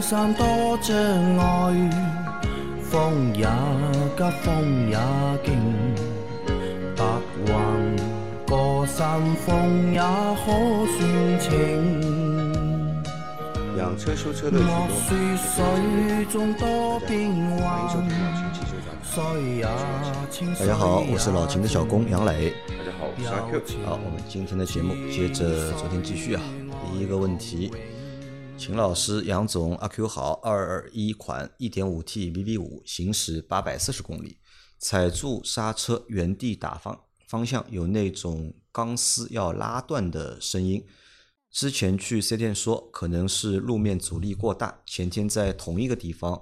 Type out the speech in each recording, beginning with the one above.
山多障碍，风也急，风也劲，白云过山峰也可算情。养车修车乐趣莫多。说水中多变欢迎收幻听，老秦汽车展。水也清大家好，我是老秦的小工杨磊。大家好，我是阿 Q。好，我们今天的节目接着昨天继续啊。第一个问题，秦老师、杨总、阿 Q 好，二二一款 1.5T VV 五行驶八百四十公里，踩住刹车原地打方方向有那种钢丝要拉断的声音。之前去四 S 店说可能是路面阻力过大，前天在同一个地方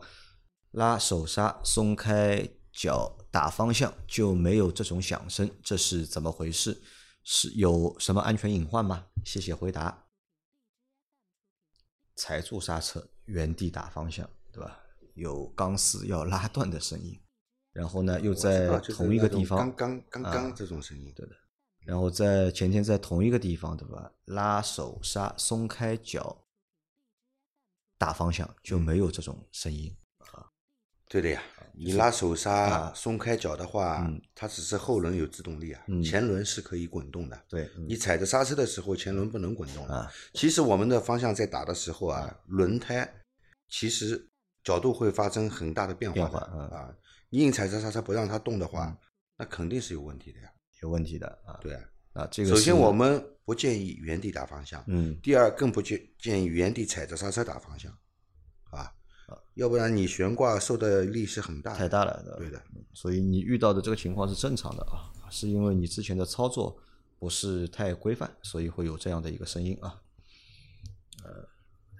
拉手刹松开脚打方向就没有这种响声，这是怎么回事？是有什么安全隐患吗？谢谢回答。踩住刹车，原地打方向，对吧？有钢丝要拉断的声音，然后呢，又在同一个地方，刚刚刚刚啊这种声音，对的。然后在前天在同一个地方，对吧？拉手刹松开脚打方向就没有这种声音啊。对的呀。你拉手刹啊松开脚的话嗯，它只是后轮有制动力啊嗯，前轮是可以滚动的。对，嗯你踩着刹车的时候，前轮不能滚动的啊。其实我们的方向在打的时候啊，轮胎其实角度会发生很大的变化的变化嗯啊。你硬踩着刹车不让它动的话，那肯定是有问题的呀。有问题的啊。对啊。啊，这个首先我们不建议原地打方向，嗯第二更不建建议原地踩着刹车打方向，啊，要不然你悬挂受的力是很大的。太大了，吧对的，所以你遇到的这个情况是正常的啊，是因为你之前的操作不是太规范，所以会有这样的一个声音啊。呃，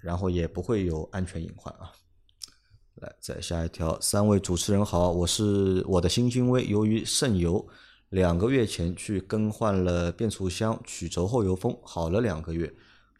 然后也不会有安全隐患啊。来，再下一条，三位主持人好，我是我的新君威，由于渗油，两个月前去更换了变速箱曲轴后油封，好了两个月，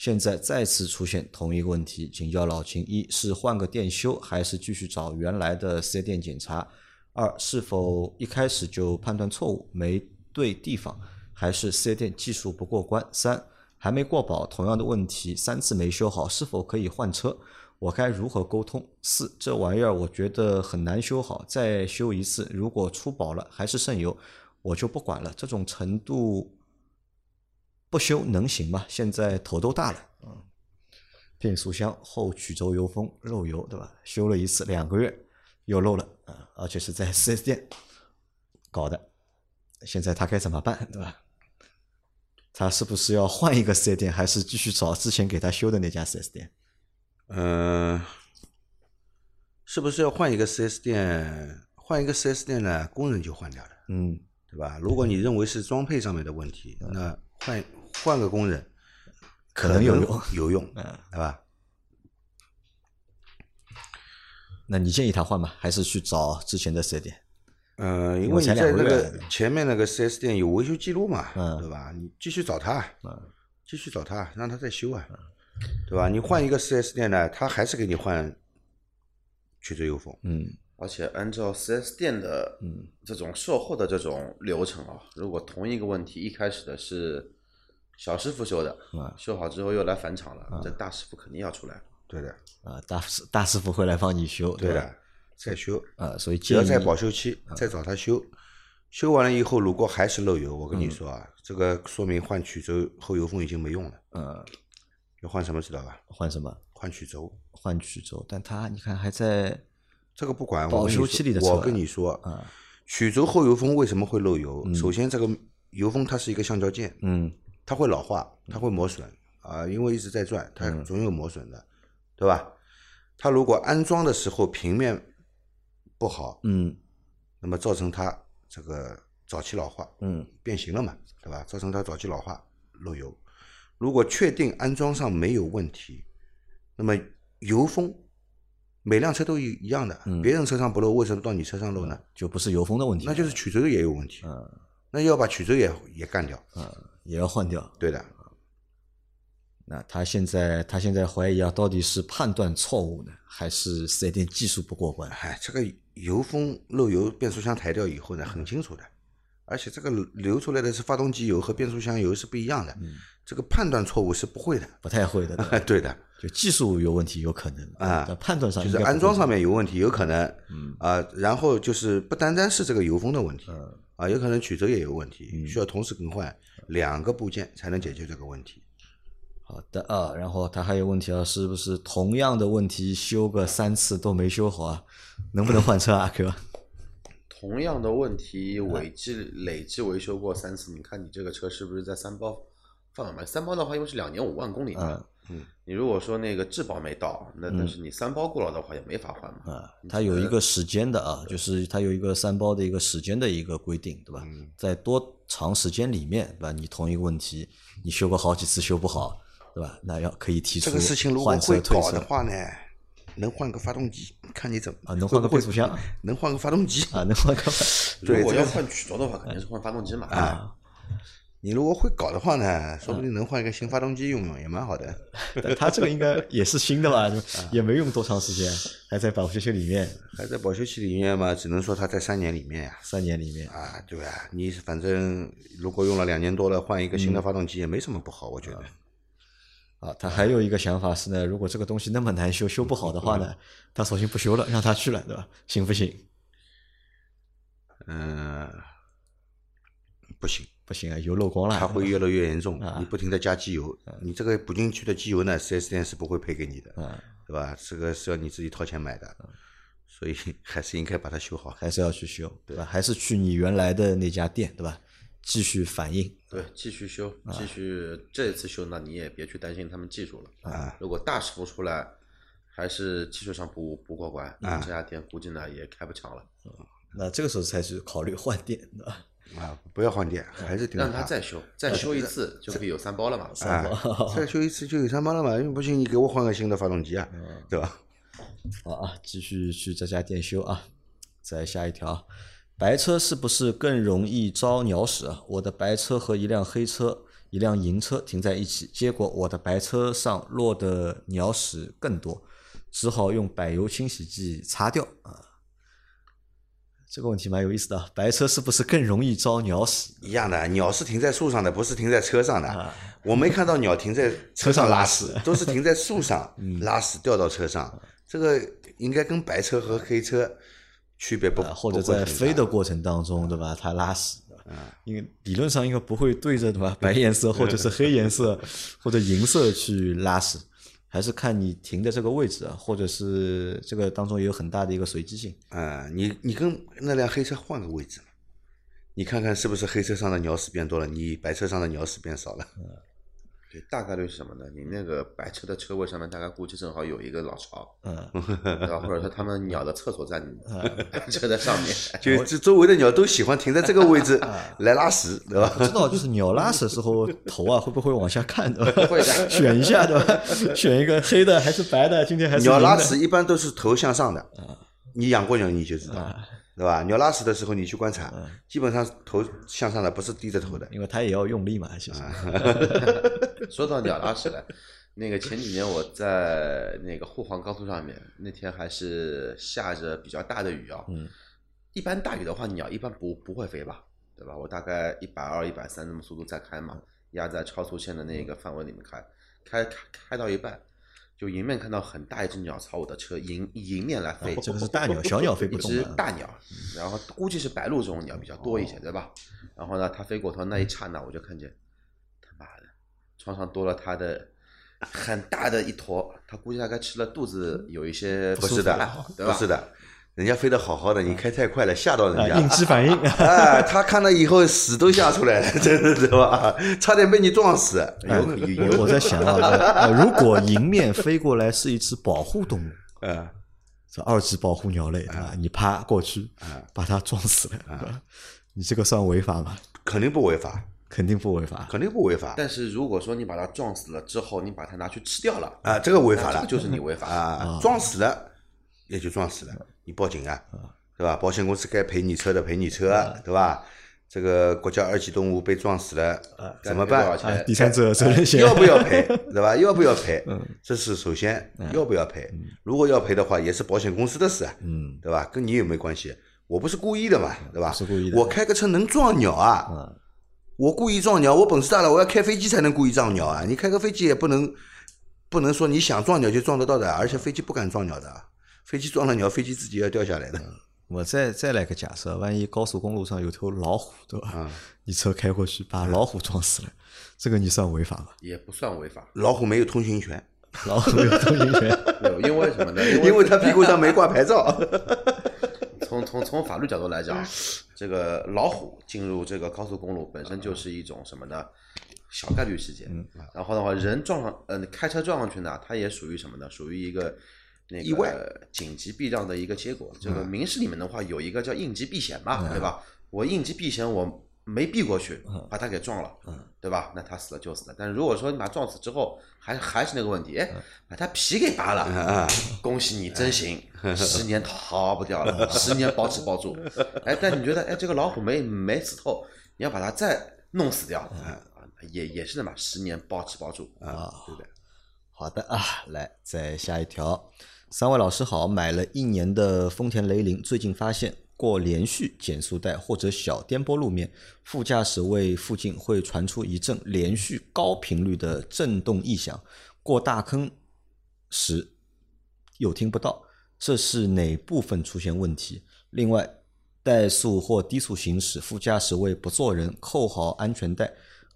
现在再次出现同一个问题，请教老秦：一是换个店修，还是继续找原来的四 S 店检查？二是否一开始就判断错误，没对地方，还是四 S 店技术不过关？三还没过保，同样的问题三次没修好，是否可以换车？我该如何沟通？四这玩意儿我觉得很难修好，再修一次，如果出保了还是渗油，我就不管了。这种程度不修能行吗？现在头都大了，嗯，变速箱后曲轴油封漏油，对吧？修了一次两个月又漏了啊，而且是在 4S 店搞的，现在他该怎么办，对吧？他是不是要换一个 4S 店，还是继续找之前给他修的那家 4S 店？嗯、是不是要换一个 4S 店？换一个 4S 店呢，工人就换掉了，嗯，对吧？如果你认为是装配上面的问题，那换换个工人可能有用有用，嗯对吧？那你建议他换吗？还是去找之前的四 S 店？呃，因因为为你在那个前面那个四 S 店有维修记录嘛，嗯对吧？你继续找他，嗯继续找他，让他再修啊，对吧？你换一个四 S 店呢，他还是给你换曲轴油封，嗯而且按照四 S 店的嗯这种售后的这种流程啊，如果同一个问题一开始的是小师傅修的，啊修好之后又来返厂了，这大师傅肯定要出来。了。对的，啊，大师大师傅会来帮你修，对的，再修，啊，所以只要在保修期再找他修。修完了以后，如果还是漏油，我跟你说啊，这个说明换曲轴后油封已经没用了，呃要换什么知道吧？换什么？换曲轴。换曲轴，但他你看还在这个不管，保修期里的车我跟你说，啊曲轴后油封为什么会漏油？首先，这个油封它是一个橡胶件，嗯它会老化，它会磨损啊，因为一直在转，它总有磨损的，对吧？它如果安装的时候平面不好，嗯那么造成它这个早期老化，嗯变形了嘛，对吧？造成它早期老化漏油。如果确定安装上没有问题，那么油封每辆车都一一样的，别人车上不漏，为什么到你车上漏呢？就不是油封的问题，那就是曲轴也有问题，嗯那要把曲轴也也干掉，也要换掉。对的。那他现在他现在怀疑啊，到底是判断错误呢，还是四 S 店技术不过关？哎，这个油封漏油，变速箱抬掉以后呢，很清楚的，而且这个流出来的是发动机油和变速箱油是不一样的，嗯。这个判断错误是不会的。不太会的，对。对的，就技术有问题有可能啊但判断上就是安装上面有问题，有可能，嗯。啊，然后就是不单单是这个油封的问题，啊，有可能曲轴也有问题，需要同时更换两个部件才能解决这个问题。好的啊，然后他还有问题啊，是不是同样的问题修个三次都没修好啊？能不能换车啊？阿 Q？同样的问题累计累计维修过三次，你看你这个车是不是在三包范围内？三包的话，因为是两年五万公里嘛，嗯，你如果说那个质保没到，那但是你三包过了的话也没法换嘛。啊，它有一个时间的啊，就是它有一个三包的一个时间的一个规定，对吧？嗯在多长时间里面，对吧？你同一个问题，你修过好几次修不好，对吧？那要可以提出这个事情如果会搞的话呢，能换个发动机，看你怎么啊，能换个变速箱能换个发动机啊，能换个 对这个如果要换曲轴的话，肯定是换发动机嘛。啊。你如果会搞的话呢，说不定能换一个新发动机用用，也蛮好的。但它这个应该也是新的吧？也没用多长时间，还在保修期里面，还在保修期里面嘛，只能说它在三年里面呀。三年里面。啊，对吧？你反正如果用了两年多了，换一个嗯新的发动机也没什么不好，我觉得。啊，他还有一个想法是呢，如果这个东西那么难修，修不好的话呢，他索性不修了，让他去了，对吧？行不行？嗯，不行，不行啊，油漏光了。它会越来越严重。啊你不停的加机油，你这个补进去的机油呢，4S 店是不会赔给你的，啊，对吧？这个是要你自己掏钱买的，所以 还是应该把它修好。还是要去修，对吧？还是去你原来的那家店，对吧？继续反映。对，继续修，继续这次修呢，你也别去担心他们技术了。啊，如果大师傅出来，还是技术上不不过关，那这家店估计呢也开不长了。那这个时候才去考虑换店，对吧？啊，不要换电，还是盯着让他再修，再修一次就可以有三包了嘛。啊，再修一次就有三包了嘛，因为不行你给我换个新的发动机啊，对吧？好啊，继续去这家店修啊。再下一条，白车是不是更容易招鸟屎啊？我的白车和一辆黑车、一辆银车停在一起，结果我的白车上落的鸟屎更多，只好用柏油清洗剂擦掉啊。这个问题蛮有意思的啊，白车是不是更容易招鸟屎？一样的，鸟是停在树上的，不是停在车上的。我没看到鸟停在车上拉屎，都是停在树上 嗯拉屎掉到车上。这个应该跟白车和黑车区别不，啊或者在飞的过程当中，对吧？它拉屎，嗯因为理论上应该不会对着对吧白颜色或者是黑颜色 或者银色去拉屎，还是看你停的这个位置啊，或者是这个当中也有很大的一个随机性。啊、你你跟那辆黑车换个位置嘛，你看看是不是黑车上的鸟屎变多了，你白车上的鸟屎变少了。对，大概率是什么呢？你那个白车的车位上面大概估计正好有一个老巢，嗯，然后？或者说他们鸟的厕所在你 白车的上面。就这周围的鸟都喜欢停在这个位置来拉屎，对吧？知道就是鸟拉屎的时候 头啊会不会往下看，对吧？会的选一下，对吧？选一个黑的还是白的？今天还是鸟拉屎一般都是头向上的，你养过鸟你就知道，对吧？鸟拉屎的时候你去观察，基本上头向上的，不是低着头的。因为它也要用力嘛，其实。说到鸟拉屎了，那个前几年我在那个沪杭高速上面，那天还是下着比较大的雨啊。嗯。一般大雨的话，鸟一般不不会飞吧，对吧？我大概一百二、一百三那么速度在开嘛，压在超速线的那个范围里面开，开开开到一半，就迎面看到很大一只鸟朝我的车迎迎面来飞。这个是大鸟小鸟飞不一只大鸟，然后估计是白鹭这种鸟比较多一些，对吧？然后呢，它飞过头那一刹那，我就看见，他妈的，窗上多了它的很大的一坨，它估计大概吃了肚子有一些不是的，对吧？不是的，人家飞得好好的，你开太快了，吓到人啊，家。应激反应。啊，他看了以后屎都吓出来了，真的对吧？差点被你撞死。哎有有有，我在想啊，呃如果迎面飞过来是一只保护动物，呃，是二级保护鸟类，啊？你啪过去，把它撞死了，对吧？你这个算违法吗？肯定不违法，肯定不违法。肯定不违法但是如果说你把它撞死了之后，你把它拿去吃掉了，啊，这个违法了这个，就是你违法。啊，撞死了也就撞死了，你报警啊，对吧？保险公司该赔你车的赔你车，对吧？这个国家二级动物被撞死了，怎么办该赔多少？啊，第三者责任险要不要赔，对吧？要不要赔？这是首先要不要赔。如果要赔的话，也是保险公司的事啊，嗯，对吧？跟你有没有关系？我不是故意的嘛，对吧？是故意的我开个车能撞鸟啊？嗯我故意撞鸟，我本事大了，我要开飞机才能故意撞鸟啊！你开个飞机也不能不能说你想撞鸟就撞得到的，而且飞机不敢撞鸟的，飞机撞了鸟，飞机自己要掉下来的。我再再来个假设，万一高速公路上有头老虎，对吧？啊你车开过去把老虎撞死了，这个你算违法吗？也不算违法，老虎没有通行权，老虎没有通行权，因为什么呢？因 因为它屁股上没挂牌照。从从从法律角度来讲，这个老虎进入这个高速公路本身就是一种什么呢？小概率事件。然后的话，人撞上，呃，开车撞上去呢，它也属于什么呢？属于一个那个意外紧急避让的一个结果。这个民事里面的话，有一个叫应急避险嘛，对吧？我应急避险，我没避过去，把他给撞了，对吧？那他死了就死了。但是如果说你把他撞死之后，还还是那个问题，哎，把他皮给扒了，恭喜你，真行，十年逃不掉了，十年包吃包住。哎，但你觉得，哎，这个老虎没没死透，你要把它再弄死掉，啊，也也是的嘛，十年包吃包住啊，对不对。好的啊，来再下一条。三位老师好，买了一年的丰田雷凌，最近发现过连续减速带或者小颠簸路面，副驾驶位附近会传出一阵连续高频率的震动异响，过大坑时又听不到，这是哪部分出现问题？另外，怠速或低速行驶，副驾驶位不坐人，扣好安全带。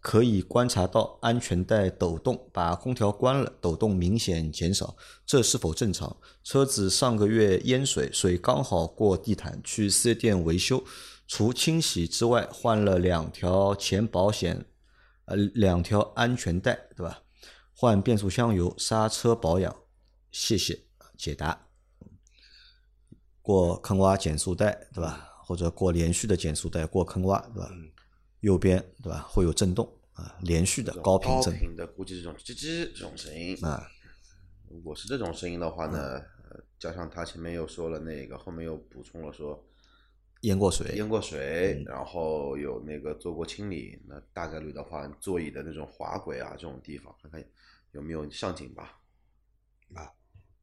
可以观察到安全带抖动，把空调关了，抖动明显减少，这是否正常？车子上个月淹水，水刚好过地毯，去四 S 店维修，除清洗之外，换了两条前保险，呃，两条安全带，对吧？换变速箱油，刹车保养，谢谢解答。过坑洼减速带，对吧？或者过连续的减速带，过坑洼，对吧？右边对吧会有震动啊，连续的高频高震频的，估计这种吱吱这种声音啊。如果是这种声音的话呢，呃加上他前面又说了那个，后面又补充了说淹过水，淹过水，然后有那个做过清理，那大概率的话，座椅的那种滑轨啊这种地方，看看有没有上紧吧。啊，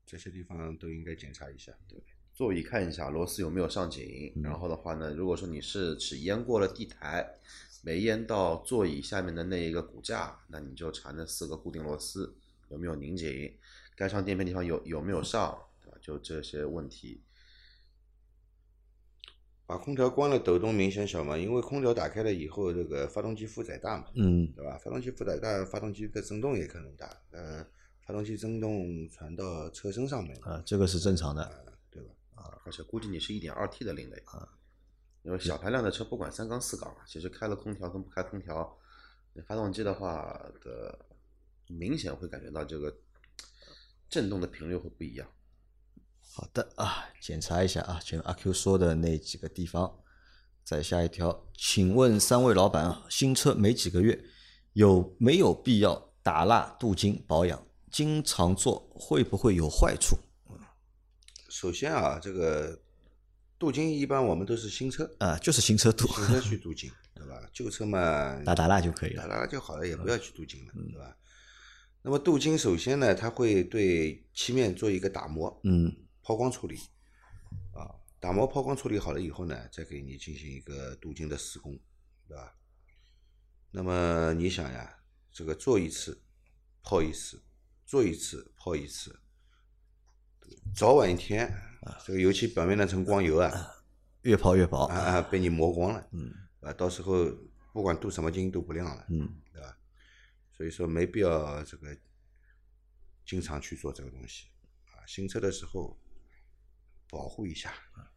这些地方都应该检查一下。对，座椅看一下螺丝有没有上紧，然后的话呢，如果说你是只淹过了地台，没淹到座椅下面的那一个骨架，那你就查那四个固定螺丝有没有拧紧，该上垫片地方有有没有上，对吧？就这些问题。把空调关了，抖动明显小嘛，因为空调打开了以后，这个发动机负载大嘛，嗯对吧？发动机负载大，发动机的震动也可能大，呃，发动机震动传到车身上面，啊，这个是正常的。对吧？而且估计你是一点二 T 的另类啊，因为小排量的车不管三缸四缸啊，其实开了空调跟不开空调，那发动机的话的明显会感觉到这个震动的频率会不一样。好的啊，检查一下啊，前面阿 Q 说的那几个地方。再下一条，请问三位老板啊，新车没几个月，有没有必要打蜡镀金保养？经常做会不会有坏处？首先啊，这个镀金一般我们都是新车，啊，就是新车镀，新车去镀金，对吧？旧车嘛，打打蜡就可以了打打。蜡就好了，也不要去镀金了，对吧？那么镀金首先呢，它会对漆面做一个打磨，嗯抛光处理，啊，打磨抛光处理好了以后呢，再给你进行一个镀金的施工，对吧？那么你想呀，这个做一次抛一次，做一次抛一次，早晚一天，这个油漆表面那层光油啊，越抛越薄啊啊，被你磨光了，嗯，啊，到时候不管镀什么金都不亮了，嗯，对吧？所以说没必要这个经常去做这个东西啊。新车的时候保护一下啊，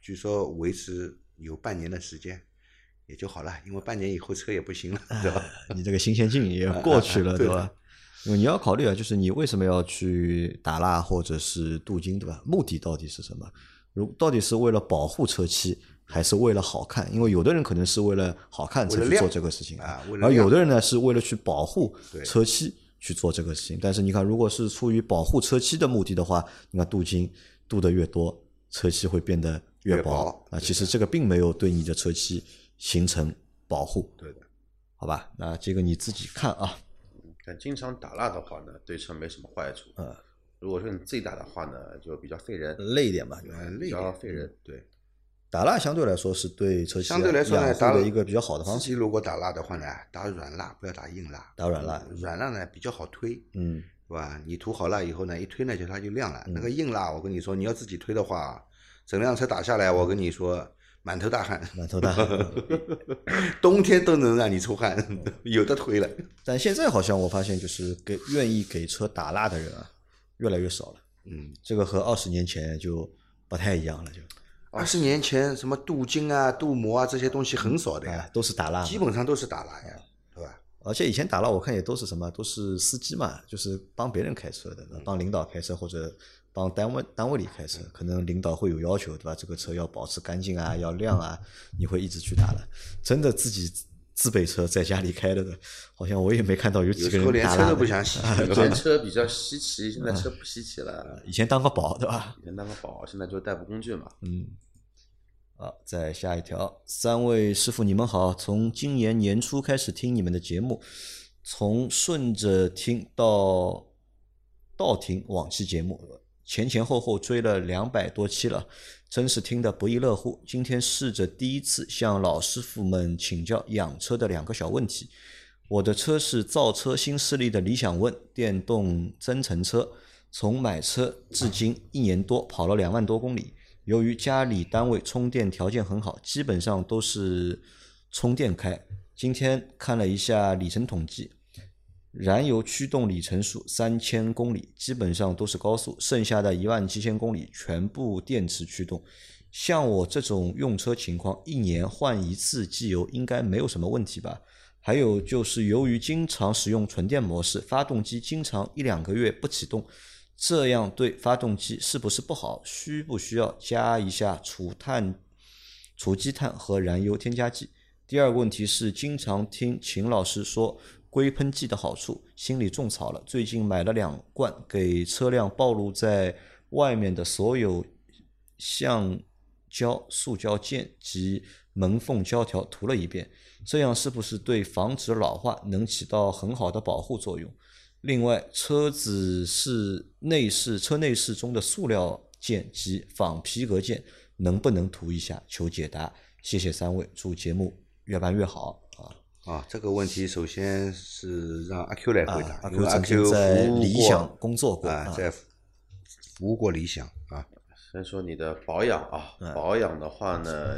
据说维持有半年的时间也就好了，因为半年以后车也不行了，对吧？你这个新鲜劲也过去了，对对吧？因为你要考虑啊，就是你为什么要去打蜡或者是镀金，对吧？目的到底是什么？如到底是为了保护车漆，还是为了好看？因为有的人可能是为了好看才去做这个事情啊而有的人呢是为了去保护车漆去做这个事情。但是你看，如果是出于保护车漆的目的的话，你看镀金镀的越多，车漆会变得越越薄啊。其实这个并没有对你的车漆形成保护，对的，好吧？那这个你自己看啊。但经常打蜡的话呢，对车没什么坏处。嗯，如果说你自己打的话呢，就比较费人，累一点吧，呃，比较费人。对。打蜡相对来说是对车漆相对来说呢，打的一个比较好的方式。如果打蜡的话呢，打软蜡，不要打硬蜡。打软蜡软蜡呢比较好推，嗯，是吧？你涂好蜡以后呢，一推呢就它就亮了。那个硬蜡，我跟你说，你要自己推的话，整辆车打下来，我跟你说，满头大汗，满头大汗。冬天都能让你出汗，有的推了。但现在好像我发现，就是给愿意给车打蜡的人啊，越来越少了。嗯，这个和二十年前就不太一样了，就二十年前什么镀金啊、镀膜啊这些东西很少的呀，都是打蜡，基本上都是打蜡呀，对吧？而且以前打蜡，我看也都是什么，都是司机嘛，就是帮别人开车的，帮领导开车或者帮单位单位里开车，可能领导会有要求，对吧？这个车要保持干净啊，要亮啊，你会一直去打的。真的自己自备车在家里开的，好像我也没看到有几个人打蜡的。车都不想洗，以前车比较稀奇，现在车不稀奇了。以前当个宝，对吧？以前当个宝，现在就是代步工具嘛。嗯，好，再下一条，三位师傅你们好，从今年年初开始听你们的节目，从顺着听到倒听往期节目，前前后后追了两百多期了，真是听得不亦乐乎。今天试着第一次向老师傅们请教养车的两个小问题。我的车是造车新势力的理想 ONE 电动增程车，从买车至今一年多，跑了两万多公里。由于家里单位充电条件很好，基本上都是充电开。今天看了一下里程统计，燃油驱动里程数三千公里，基本上都是高速，剩下的一万七千公里全部电池驱动。像我这种用车情况，一年换一次机油应该没有什么问题吧？还有就是由于经常使用纯电模式，发动机经常一两个月不启动，这样对发动机是不是不好？需不需要加一下除碳、除积碳和燃油添加剂？第二个问题是，经常听秦老师说硅喷剂的好处，心里种草了。最近买了两罐，给车辆暴露在外面的所有橡胶、塑胶件及门缝胶条涂了一遍，这样是不是对防止老化能起到很好的保护作用？另外，车子是内饰车内饰中的塑料件及仿皮革件能不能涂一下？求解答，谢谢三位，祝节目越办越好啊！啊，这个问题首先是让阿 Q 来回答，啊因为阿 Q 经在服务过理想工作过啊，啊在服务过理想啊，先说你的保养啊，嗯保养的话呢，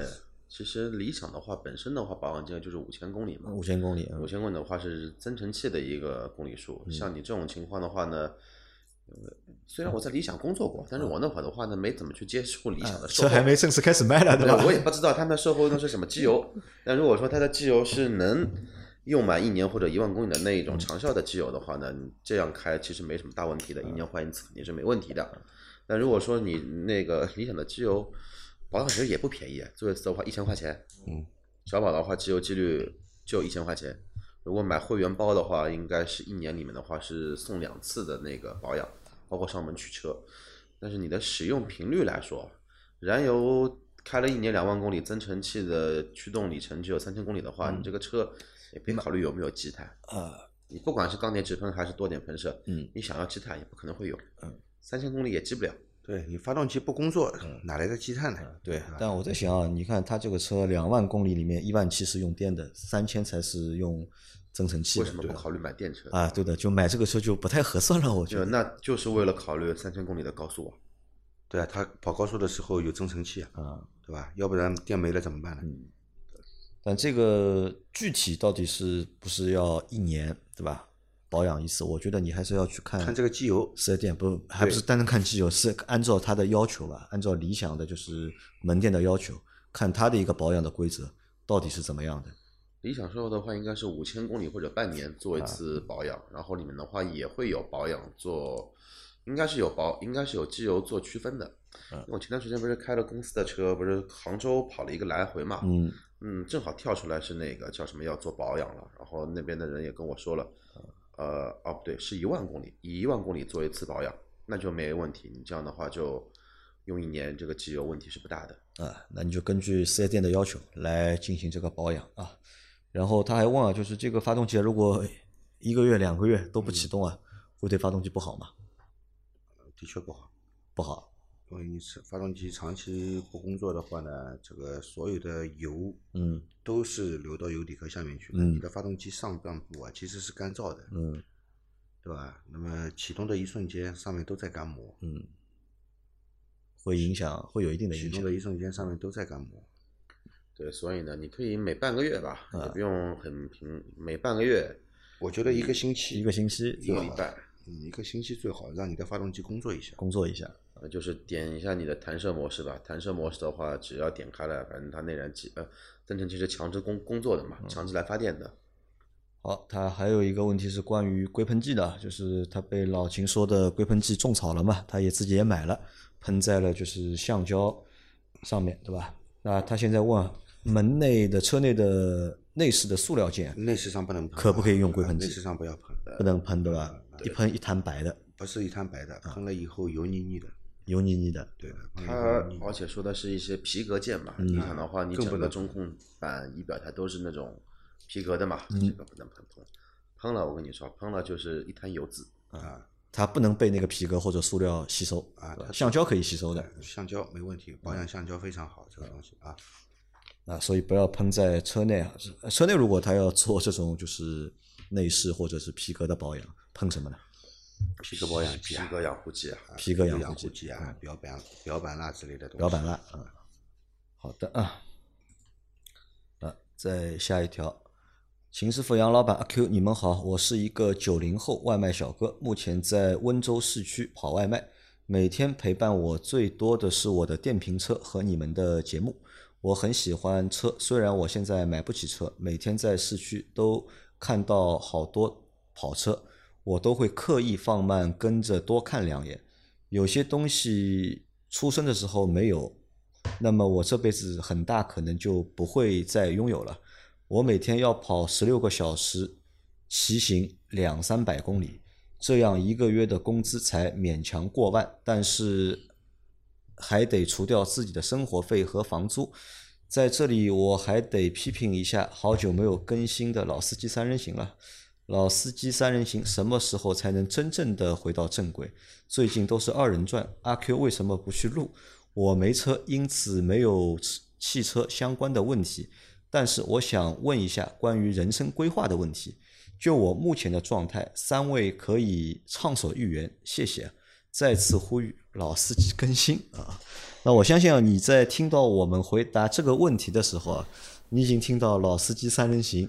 其实理想的话本身的话，保养金额就是五千公里嘛。五千公里，嗯五千公里的话是增程器的一个公里数。像你这种情况的话呢，呃虽然我在理想工作过，但是我那会儿的话呢，没怎么去接触理想的售车后。还没正式开始卖呢，对吧？我也不知道他们的售后用是什么机油。但如果说它的机油是能用满一年或者一万公里的那一种长效的机油的话呢，你这样开其实没什么大问题的，一年换一次肯定是没问题的。但如果说你那个理想的机油保养其实也不便宜，做一次的话一千块钱，嗯，小保的话机油机滤就一千块钱。如果买会员包的话，应该是一年里面的话是送两次的那个保养，包括上门取车。但是你的使用频率来说，燃油开了一年两万公里，增程器的驱动里程只有三千公里的话，你这个车也别考虑有没有积碳。啊，你不管是缸内直喷还是多点喷射，嗯，你想要积碳也不可能会有，嗯，三千公里也积不了。对你发动机不工作，哪来的积碳呢？对，但我在想啊，你看它这个车两万公里里面一万七是用电的，三千才是用增程器的，为什么不考虑买电车？啊？对的，就买这个车就不太合算了，我觉得。那就是为了考虑三千公里的高速啊。对啊，它跑高速的时候有增程器啊，啊，对吧？要不然电没了怎么办呢？嗯但这个具体到底是不是要一年，对吧？保养一次，我觉得你还是要去看看这个机油，四 S 店，不还不是单单看机油，是按照它的要求吧，按照理想的就是门店的要求，看它的一个保养的规则到底是怎么样的。理想售后的话，应该是五千公里或者半年做一次保养，然后里面的话也会有保养做，应该是有保，应该是有机油做区分的。因为我前段时间不是开了公司的车，不是杭州跑了一个来回嘛，嗯，嗯，正好跳出来是那个叫什么要做保养了，然后那边的人也跟我说了，呃，哦不对，是一万公里，以一万公里做一次保养，那就没问题。你这样的话就用一年，这个机油问题是不大的。啊，那你就根据四 S 店的要求来进行这个保养啊。然后他还问啊，就是这个发动机如果一个月、两个月都不启动啊，会对发动机不好吗？的确不好。不好。因为你是发动机长期不工作的话呢，这个所有的油嗯都是流到油底壳下面去的。嗯你的发动机上半部啊其实是干燥的，嗯对吧？那么启动的一瞬间，上面都在干磨，嗯，会影响，会有一定的影响启动的。一瞬间，上面都在干磨。对，所以呢，你可以每半个月吧，啊也不用很频，每半个月我觉得一个星期，一个星期一个礼拜，嗯，一个星期最好，让你的发动机工作一下。工作一下，呃，就是点一下你的弹射模式吧。弹射模式的话，只要点开了，反正它内燃机呃增程器是强制工工作的嘛，强制来发电的。好，它还有一个问题是关于硅喷剂的，就是他被老秦说的硅喷剂种草了嘛，他也自己也买了，喷在了就是橡胶上面，对吧？那他现在问门内的车内的内饰的塑料件内饰上不能喷啊，可不可以用硅喷剂内饰上不要喷，不能喷，对吧？一喷一滩白的，不是一滩白的，喷了以后油腻腻的。油腻腻的。对的，喷了以它而且说的是一些皮革件嘛，你想的话，你整个中控板、仪表台都是那种皮革的嘛，这个不能喷喷。喷了，我跟你说，喷了就是一滩油渍。啊它不能被那个皮革或者塑料吸收啊橡胶可以吸收的橡胶没问题，保养橡胶非常好，这个东西啊。啊，所以不要喷在车内啊。呃车内如果他要做这种就是内饰或者是皮革的保养，喷什么呢？皮革保养剂啊，皮革养护剂啊，皮革养养护剂剂啊，表板表板蜡之类的东西。表板蜡啊。好的啊，啊，再下一条，秦师傅、杨老板、阿 Q，你们好，我是一个九零后外卖小哥，目前在温州市区跑外卖，每天陪伴我最多的是我的电瓶车和你们的节目。我很喜欢车，虽然我现在买不起车，每天在市区都看到好多跑车，我都会刻意放慢，跟着多看两眼。有些东西出生的时候没有，那么我这辈子很大可能就不会再拥有了。我每天要跑十六个小时，骑行两三百公里，这样一个月的工资才勉强过万，但是还得除掉自己的生活费和房租。在这里，我还得批评一下好久没有更新的老司机三人行了。老司机三人行什么时候才能真正的回到正轨？最近都是二人转，阿 Q 为什么不去录？我没车，因此没有汽车相关的问题。但是我想问一下关于人生规划的问题。就我目前的状态，三位可以畅所欲言，谢谢。再次呼吁老司机更新啊！那我相信啊，你在听到我们回答这个问题的时候啊，你已经听到老司机三人行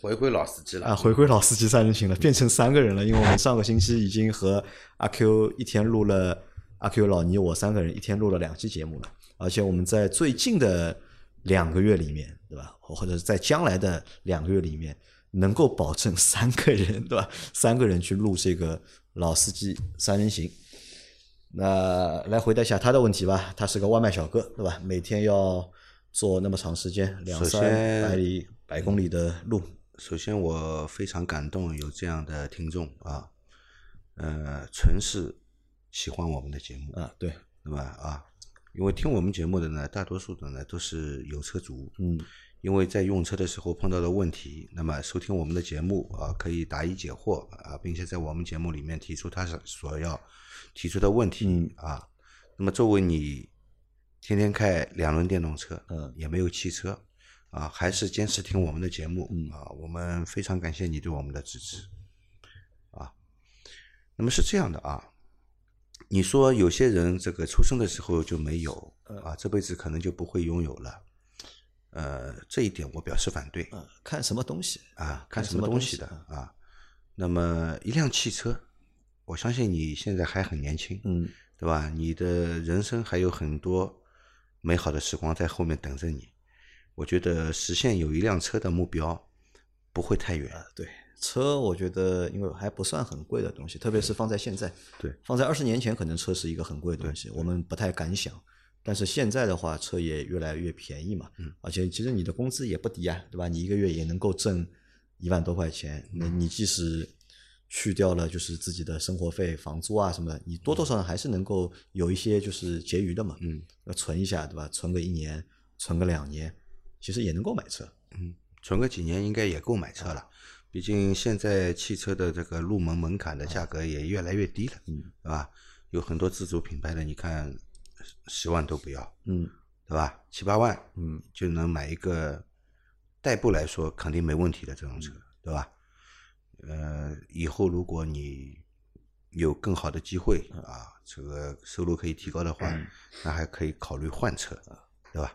回归老司机了啊，回归老司机三人行了，变成三个人了。因为我们上个星期已经和阿 Q 一天录了阿 Q 老倪我三个人一天录了两期节目了，而且我们在最近的两个月里面，对吧？或者是在将来的两个月里面，能够保证三个人，对吧？三个人去录这个老司机三人行。那来回答一下他的问题吧。他是个外卖小哥，对吧？每天要做那么长时间，两三百里、百公里的路，首先，我非常感动有这样的听众啊，呃，纯是喜欢我们的节目，啊，对，那么？啊，因为听我们节目的呢，大多数的呢都是有车主，嗯，因为在用车的时候碰到的问题，那么收听我们的节目啊，可以答疑解惑啊，并且在我们节目里面提出他所所要提出的问题、嗯啊。那么作为你天天开两轮电动车，嗯也没有汽车啊，还是坚持听我们的节目、嗯啊，我们非常感谢你对我们的支持啊。那么是这样的啊，你说有些人这个出生的时候就没有嗯啊，这辈子可能就不会拥有了。呃，这一点我表示反对啊，看什么东西啊，看什么东西的啊。那么一辆汽车，我相信你现在还很年轻，嗯对吧？你的人生还有很多美好的时光在后面等着你。我觉得实现有一辆车的目标不会太远。对，车我觉得因为还不算很贵的东西，特别是放在现在，对，放在二十年前可能车是一个很贵的东西，我们不太敢想。但是现在的话，车也越来越便宜嘛，嗯，而且其实你的工资也不低啊，对吧？你一个月也能够挣一万多块钱，那嗯你即使去掉了就是自己的生活费、房租啊什么的，你多多少少还是能够有一些就是结余的嘛，嗯，要存一下，对吧？存个一年，存个两年，其实也能够买车。嗯存个几年应该也够买车了。毕竟现在汽车的这个入门门槛的价格也越来越低了，嗯，对吧？有很多自主品牌的，你看十万都不要，嗯对吧？七八万嗯就能买一个代步来说肯定没问题的这种车，对吧？呃，以后如果你有更好的机会啊，这个收入可以提高的话，那还可以考虑换车，对吧？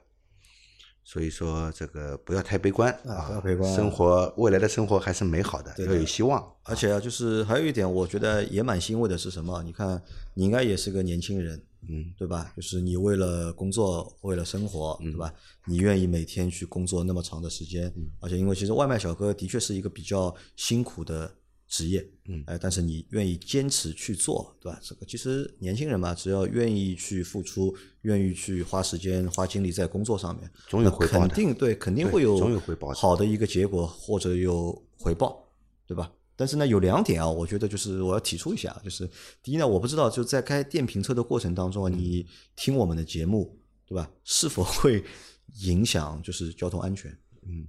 所以说这个不要太悲观啊，不要悲观生活未来的生活还是美好的，要有希望。而且啊，就是还有一点，我觉得也蛮欣慰的是什么？你看，你应该也是个年轻人，嗯，对吧？就是你为了工作，为了生活，对吧？你愿意每天去工作那么长的时间，而且因为其实外卖小哥的确是一个比较辛苦的职业，嗯哎，但是你愿意坚持去做，对吧？这个其实年轻人嘛，只要愿意去付出，愿意去花时间、花精力在工作上面，总有回报的肯定对，肯定会有总有回报好的一个结果或者有回报，对吧？但是呢，有两点啊，我觉得就是我要提出一下，就是第一呢，我不知道就在开电瓶车的过程当中啊，你听我们的节目，对吧？是否会影响就是交通安全？嗯，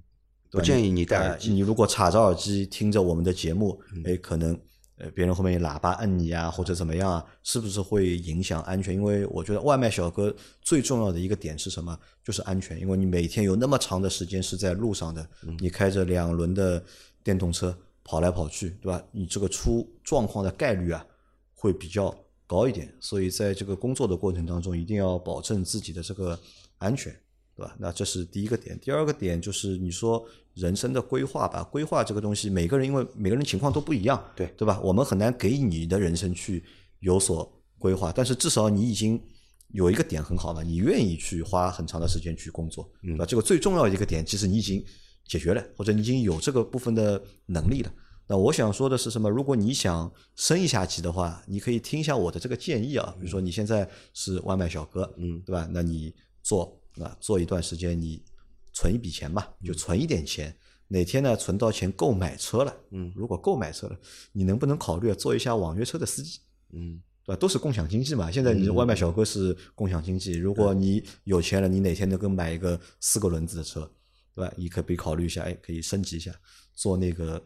不建议你戴耳哎机。你如果插着耳机听着我们的节目，嗯哎，可能呃别人后面喇叭摁你啊，或者怎么样啊，是不是会影响安全？因为我觉得外卖小哥最重要的一个点是什么？就是安全。因为你每天有那么长的时间是在路上的，嗯你开着两轮的电动车跑来跑去，对吧？你这个出状况的概率啊会比较高一点。所以在这个工作的过程当中，一定要保证自己的这个安全。对吧？那这是第一个点。第二个点就是你说人生的规划吧，规划这个东西，每个人因为每个人情况都不一样，对对吧？我们很难给你的人生去有所规划，但是至少你已经有一个点很好了，你愿意去花很长的时间去工作，对吧？这个最重要的一个点，其实你已经解决了，或者你已经有这个部分的能力了。那我想说的是什么？如果你想升一下级的话，你可以听一下我的这个建议啊。比如说你现在是外卖小哥，嗯对吧？那你做啊做一段时间，你存一笔钱嘛，就存一点钱。哪天呢存到钱够买车了，嗯如果够买车了，你能不能考虑做一下网约车的司机？嗯对吧？都是共享经济嘛。现在你外卖小哥是共享经济，如果你有钱了，你哪天能够买一个四个轮子的车，对吧？你可不可以考虑一下？哎，可以升级一下，做那个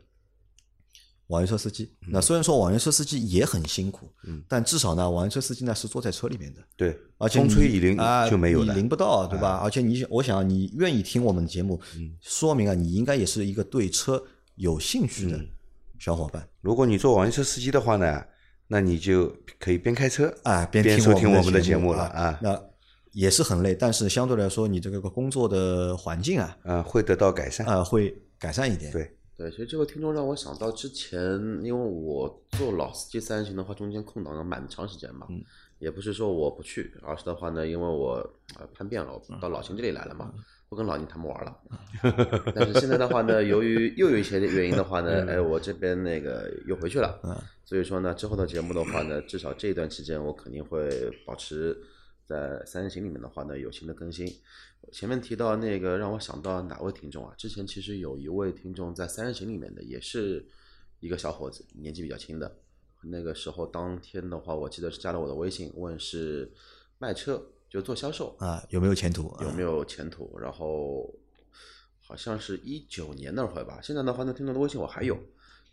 网约车司机。那虽然说网约车司机也很辛苦，嗯但至少呢，网约车司机呢是坐在车里面的，对，而且风吹雨淋啊，就没有了。你淋不到，对吧？而且你，我想你愿意听我们的节目，嗯说明啊，你应该也是一个对车有兴趣嗯的小伙伴。如果你做网约车司机的话呢，那你就可以边开车啊，边收听我们的的节节目了啊啊，那也是很累，但是相对来说，你这个工作的环境啊，啊，会得到改善。啊，会改善一点。对，对，其实这个听众让我想到之前，因为我做老司机三人行的话，中间空档了蛮长时间嘛，嗯也不是说我不去，而是的话呢，因为我呃叛变了，我到老秦这里来了嘛，不跟老宁他们玩了。但是现在的话呢，由于又有一些原因的话呢，哎，我这边那个又回去了，嗯所以说呢，之后的节目的话呢，至少这一段期间我肯定会保持在三人行里面的话呢有新的更新。前面提到那个让我想到哪位听众啊？之前其实有一位听众在三人行里面的，也是一个小伙子，年纪比较轻的。那个时候当天的话，我记得是加了我的微信，问是卖车就做销售啊，有没有前途？有没有前途？然后好像是一九年那会儿吧。现在的话，那听众的微信我还有，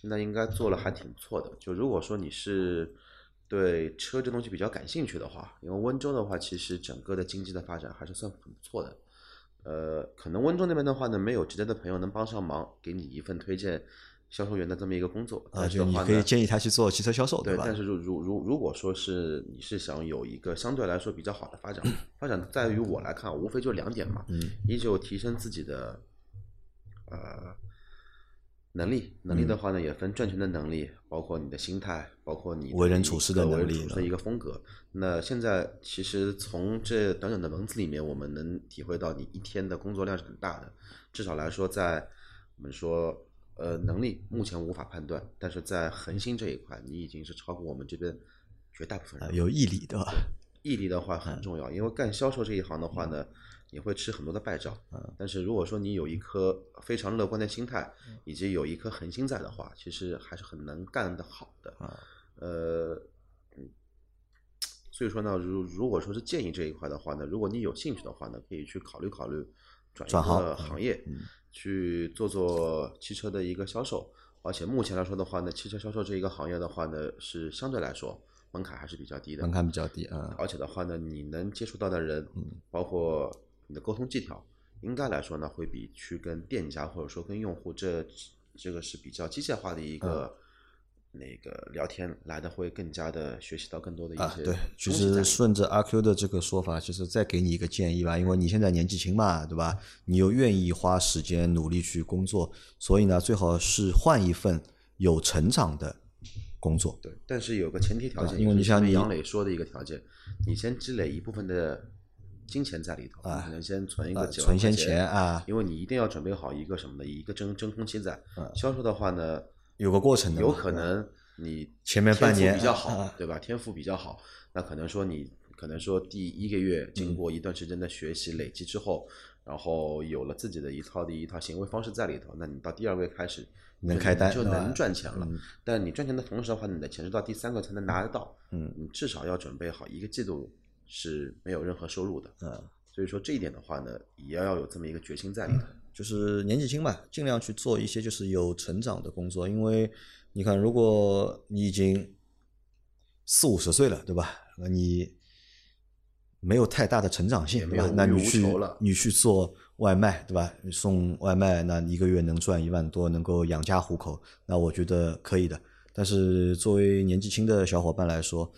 现在应该做了还挺不错的。就如果说你是对车这东西比较感兴趣的话，因为温州的话，其实整个的经济的发展还是算很不错的。呃，可能温州那边的话呢，没有直接的朋友能帮上忙，给你一份推荐销售员的这么一个工作。啊，就你可以建议他去做汽车销售，对，吧？但是如如如如果说是你是想有一个相对来说比较好的发展，发展在于我来看，无非就两点嘛，嗯，一就提升自己的呃能力，能力的话呢也分赚钱的能力，包括你的心态，包括你为人处事的能力人处事的一个风格。那现在其实从这短短的文字里面，我们能体会到你一天的工作量是很大的，至少来说在我们说。呃，能力目前无法判断，但是在恒星这一块，你已经是超过我们这边绝大部分人。有毅力，对吧？毅力的话很重要，因为干销售这一行的话呢，你会吃很多的败仗。但是如果说你有一颗非常乐观的心态，以及有一颗恒心在的话，其实还是很能干得好的。呃，嗯，所以说呢，如如果说是建议这一块的话呢，如果你有兴趣的话呢，可以去考虑考虑转一个行业，去做做汽车的一个销售。而且目前来说的话呢，汽车销售这一个行业的话呢，是相对来说门槛还是比较低的。门槛比较低啊。而且的话呢，你能接触到的人，包括你的沟通技巧，应该来说呢，会比去跟店家或者说跟用户这这个是比较机械化的一个那个聊天来的会更加的学习到更多的一啊，些对，其实顺着阿 Q 的这个说法，其实再给你一个建议吧，因为你现在年纪轻嘛，对吧？你又愿意花时间努力去工作，所以呢，最好是换一份有成长的工作。对，但是有个前提条件，因为你像你杨磊说的一个条件，你先积累一部分的金钱在里头，可能先存一啊个几万存些块钱钱啊因为你一定要准备好一个什么呢，一个真真空期在。啊销售的话呢，有个过程的有可能你前面半年比较好啊，对吧？天赋比较好，那可能说你可能说第一个月嗯经过一段时间的学习累积之后，然后有了自己的一套的一套行为方式在里头，那你到第二个月开始就能开单就能赚钱了嗯。但你赚钱的同时的话，你的钱是到第三个才能拿得到。嗯你至少要准备好一个季度是没有任何收入的。嗯，所以说这一点的话呢，也要有这么一个决心在里头。就是年纪轻嘛，尽量去做一些就是有成长的工作，因为你看，如果你已经四五十岁了，对吧？那你没有太大的成长性，对吧那你去你去做外卖，对吧？送外卖，那一个月能赚一万多，能够养家糊口，那我觉得可以的。但是作为年纪轻的小伙伴来说，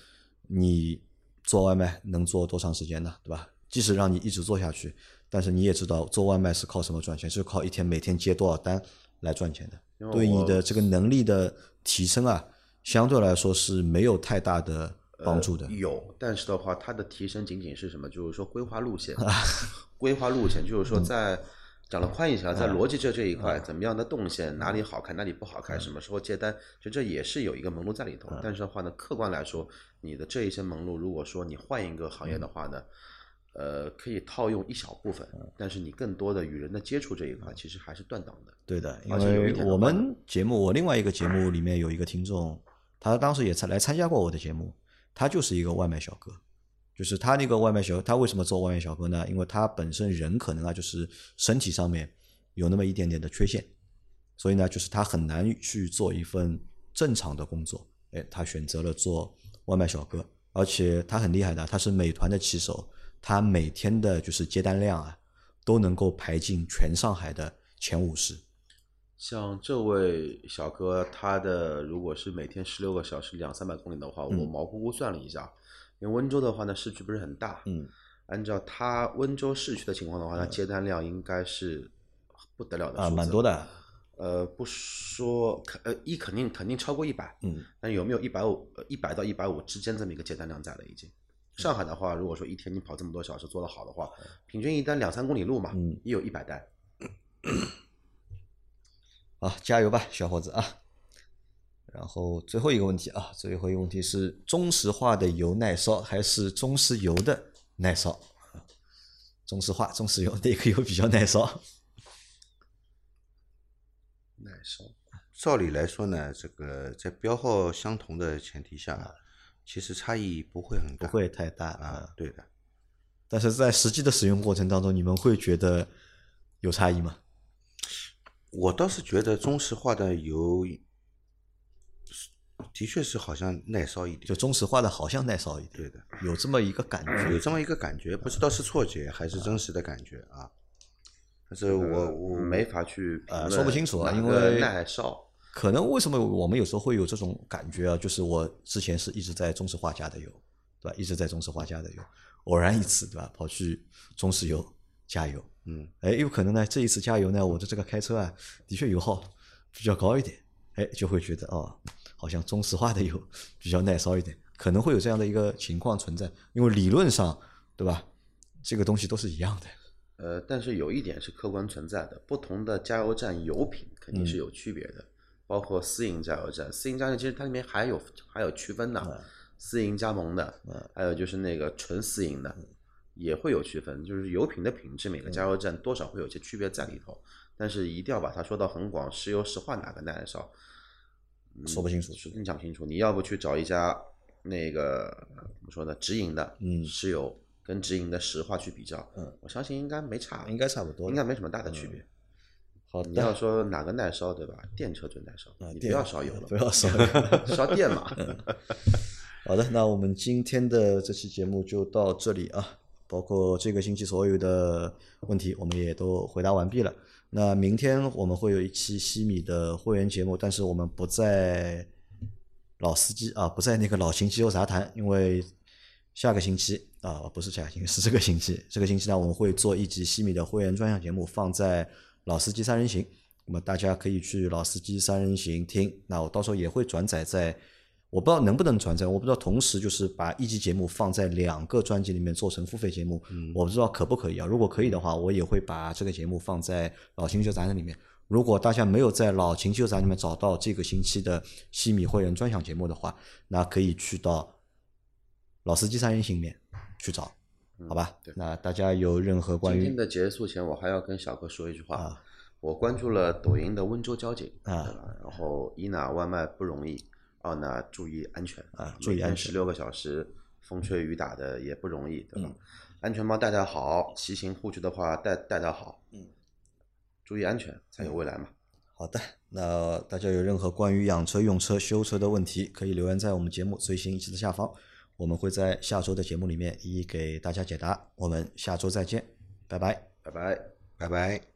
你做外卖能做多长时间呢？对吧？即使让你一直做下去，但是你也知道做外卖是靠什么赚钱？是靠一天每天接多少单来赚钱的。对你的这个能力的提升啊，相对来说是没有太大的帮助的。呃。有，但是的话，它的提升仅仅是什么？就是说规划路线，规划路线，就是嗯。说在讲的宽一些啊，在逻辑这这一块，怎么样的动线，哪里好看，哪里不好嗯。看，什么时候接单，就这也是有一个门路在里头。但是的话呢，客观来说，你的这一些门路，如果说你换一个行嗯业的话呢，呃，可以套用一小部分，嗯。但是你更多的与人的接触这一块，其实还是断档的。对的，因而且有一为我们节目，我另外一个节目里面有一个听众，他当时也参来参加过我的节目，他就是一个外卖小哥，就是他那个外卖小，他为什么做外卖小哥呢？因为他本身人可能啊，就是身体上面有那么一点点的缺陷，所以呢，就是他很难去做一份正常的工作，哎，他选择了做外卖小哥，而且他很厉害的，他是美团的骑手，他每天的就是接单量啊，都能够排进全上海的前五十。像这位小哥，他的如果是每天十六个小时两三百公里的话，我毛乎乎算了一下，因为温州的话呢市区不是很大，嗯，按照他温州市区的情况的话，他接单量应该是不得了的啊，蛮多。的，呃，不说肯呃一肯定肯定超过一百，嗯，但有没有一百五呃一百到一百五之间这么一个接单量在了已经。上海的话，如果说一天你跑这么多小时做得好的话，平均一单两三公里路嘛，嗯。也有一百单。啊，加油吧，小伙子啊！然后最后一个问题啊，最后一个问题是中石化的油耐烧还是中石油的耐烧？啊中石化、中石油哪个油比较耐烧？耐烧，照理来说呢，这个在标号相同的前提下，其实差异不会很大。不会太大啊啊，，对的。但是在实际的使用过程当中，你们会觉得有差异吗？我倒是觉得中石化的油的确是好像耐烧一点就，中石化的好像耐烧一点，对的，有这么一个感觉。有这么一个感觉，不知道是错觉还是真实的感觉啊。但是我我没法去呃说不清楚啊因为耐烧。可能为什么我们有时候会有这种感觉啊？就是我之前是一直在中石化加的油，对吧？一直在中石化加的油，偶然一次，对吧？跑去中石油加油，嗯，哎，有可能呢，这一次加油呢，我的这个开车啊，的确油耗比较高一点，哎，就会觉得哦，好像中石化的油比较耐烧一点，可能会有这样的一个情况存在，因为理论上，对吧？这个东西都是一样的，呃，但是有一点是客观存在的，不同的加油站油品肯定嗯是有区别的，包括私营加油站，私营加油站其实它里面还有还有区分的，嗯私营加盟的，嗯还有就是那个纯私营的，也会有区分，就是油品的品质，每个加油站多少会有些区别在里头，但是一定要把它说到很广，石油石化哪个耐烧，嗯说不清楚说你讲不清楚，你要不去找一家那个怎么说呢，直营的，嗯石油跟直营的石化去比较，嗯，我相信应该没差，应该差不多，应该没什么大的区别。好你要，说哪个耐烧，对吧？电车最耐烧，啊你不要烧油了，不要烧油。烧电嘛。好的，那我们今天的这期节目就到这里啊，包括这个星期所有的问题，我们也都回答完毕了。那明天我们会有一期西米的会员节目，但是我们不在老司机啊，不在那个老秦机油杂谈，因为下个星期啊，不是下个星期，是这个星期。这个星期呢，我们会做一集西米的会员专项节目，放在老司机三人行。那么大家可以去老司机三人行听。那我到时候也会转载在，我不知道能不能转载，我不知道同时就是把一期节目放在两个专辑里面做成付费节目，我不知道可不可以啊？如果可以的话，我也会把这个节目放在老秦秀杂志里面。如果大家没有在老秦秀杂里面找到这个星期的西米会员专享节目的话，那可以去到老司机三人行里面去找，好吧？那大家有任何关于今天的结束前，我还要跟小哥说一句话。啊我关注了抖音的温州交警啊？然后伊娜外卖不容易，二呢注意安全啊注意安全十六个小时风吹雨打的也不容易，对吧？嗯安全帽戴戴好，骑行护具的话戴戴戴好，嗯，注意安全才有未来嘛。好的，那大家有任何关于养车、用车、修车的问题，可以留言在我们节目最新一期的下方，我们会在下周的节目里面一一给大家解答。我们下周再见，拜拜。拜拜。拜拜。